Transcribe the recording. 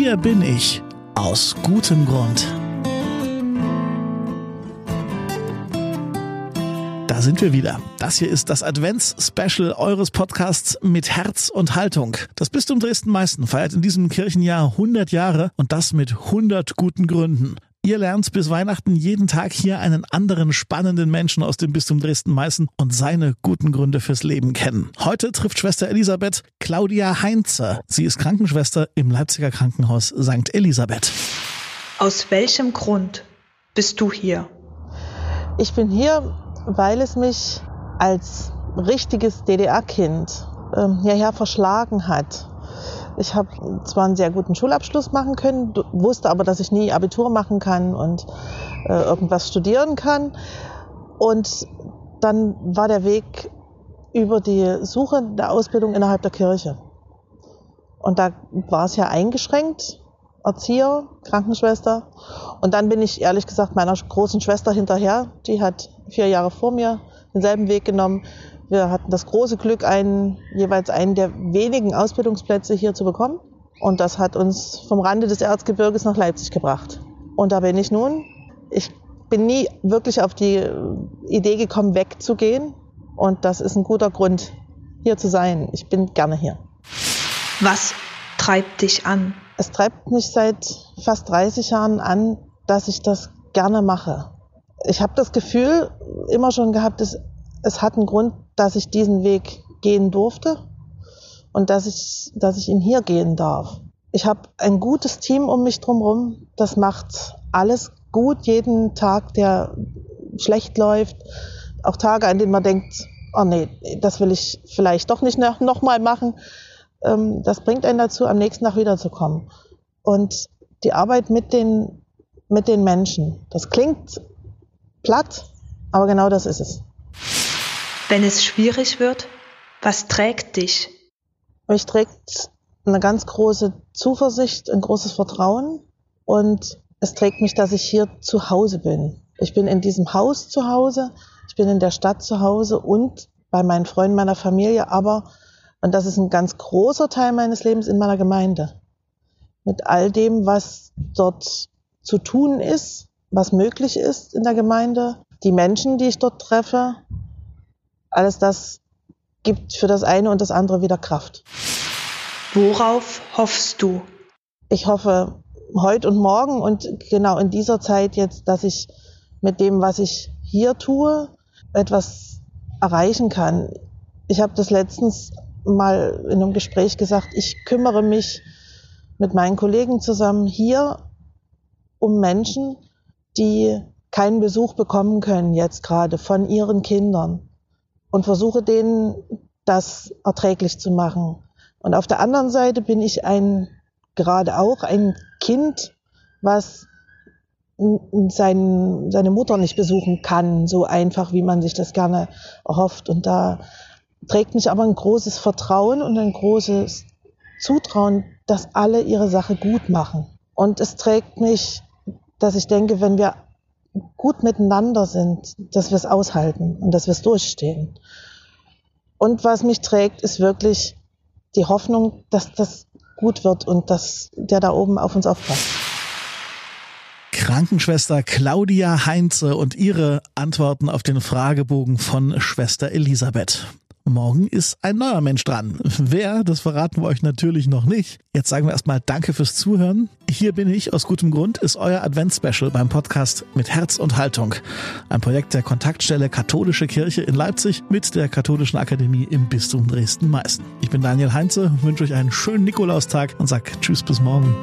Hier bin ich aus gutem Grund. Da sind wir wieder. Das hier ist das Advents-Special eures Podcasts mit Herz und Haltung. Das Bistum Dresden-Meißen feiert in diesem Kirchenjahr 100 Jahre und das mit 100 guten Gründen. Ihr lernt bis Weihnachten jeden Tag hier einen anderen spannenden Menschen aus dem Bistum Dresden-Meißen und seine guten Gründe fürs Leben kennen. Heute trifft Schwester Elisabeth Claudia Heinze. Sie ist Krankenschwester im Leipziger Krankenhaus St. Elisabeth. Aus welchem Grund bist du hier? Ich bin hier, weil es mich als richtiges DDR-Kind ähm, hierher verschlagen hat. Ich habe zwar einen sehr guten Schulabschluss machen können, wusste aber, dass ich nie Abitur machen kann und äh, irgendwas studieren kann. Und dann war der Weg über die Suche der Ausbildung innerhalb der Kirche. Und da war es ja eingeschränkt, Erzieher, Krankenschwester. Und dann bin ich ehrlich gesagt meiner großen Schwester hinterher. Die hat vier Jahre vor mir denselben Weg genommen. Wir hatten das große Glück, einen, jeweils einen der wenigen Ausbildungsplätze hier zu bekommen. Und das hat uns vom Rande des Erzgebirges nach Leipzig gebracht. Und da bin ich nun. Ich bin nie wirklich auf die Idee gekommen, wegzugehen. Und das ist ein guter Grund, hier zu sein. Ich bin gerne hier. Was treibt dich an? Es treibt mich seit fast 30 Jahren an, dass ich das gerne mache. Ich habe das Gefühl immer schon gehabt, es, es hat einen Grund, dass ich diesen Weg gehen durfte und dass ich, dass ich ihn hier gehen darf. Ich habe ein gutes Team um mich drumherum. Das macht alles gut, jeden Tag, der schlecht läuft. Auch Tage, an denen man denkt, oh nee, das will ich vielleicht doch nicht noch mal machen. Ähm, das bringt einen dazu, am nächsten Tag wiederzukommen. Und die Arbeit mit den, mit den Menschen, das klingt platt, aber genau das ist es. Wenn es schwierig wird, was trägt dich? Mich trägt eine ganz große Zuversicht, ein großes Vertrauen und es trägt mich, dass ich hier zu Hause bin. Ich bin in diesem Haus zu Hause, ich bin in der Stadt zu Hause und bei meinen Freunden, meiner Familie, aber, und das ist ein ganz großer Teil meines Lebens, in meiner Gemeinde. Mit all dem, was dort zu tun ist, was möglich ist in der Gemeinde, die Menschen, die ich dort treffe, alles das gibt für das eine und das andere wieder Kraft. Worauf hoffst du? Ich hoffe heute und morgen und genau in dieser Zeit jetzt, dass ich mit dem, was ich hier tue, etwas erreichen kann. Ich habe das letztens mal in einem Gespräch gesagt, ich kümmere mich mit meinen Kollegen zusammen hier um Menschen, die keinen Besuch bekommen können jetzt gerade von ihren Kindern und versuche denen das erträglich zu machen. Und auf der anderen Seite bin ich ein, gerade auch ein Kind, was sein, seine Mutter nicht besuchen kann, so einfach, wie man sich das gerne erhofft. Und da trägt mich aber ein großes Vertrauen und ein großes Zutrauen, dass alle ihre Sache gut machen. Und es trägt mich, dass ich denke, wenn wir gut miteinander sind, dass wir es aushalten und dass wir es durchstehen. Und was mich trägt, ist wirklich die Hoffnung, dass das gut wird und dass der da oben auf uns aufpasst. Krankenschwester Claudia Heinze und ihre Antworten auf den Fragebogen von Schwester Elisabeth. Morgen ist ein neuer Mensch dran. Wer, das verraten wir euch natürlich noch nicht. Jetzt sagen wir erstmal Danke fürs Zuhören. Hier bin ich aus gutem Grund ist euer Advents-Special beim Podcast mit Herz und Haltung. Ein Projekt der Kontaktstelle Katholische Kirche in Leipzig mit der Katholischen Akademie im Bistum Dresden-Meißen. Ich bin Daniel Heinze, wünsche euch einen schönen Nikolaustag und sag Tschüss bis morgen.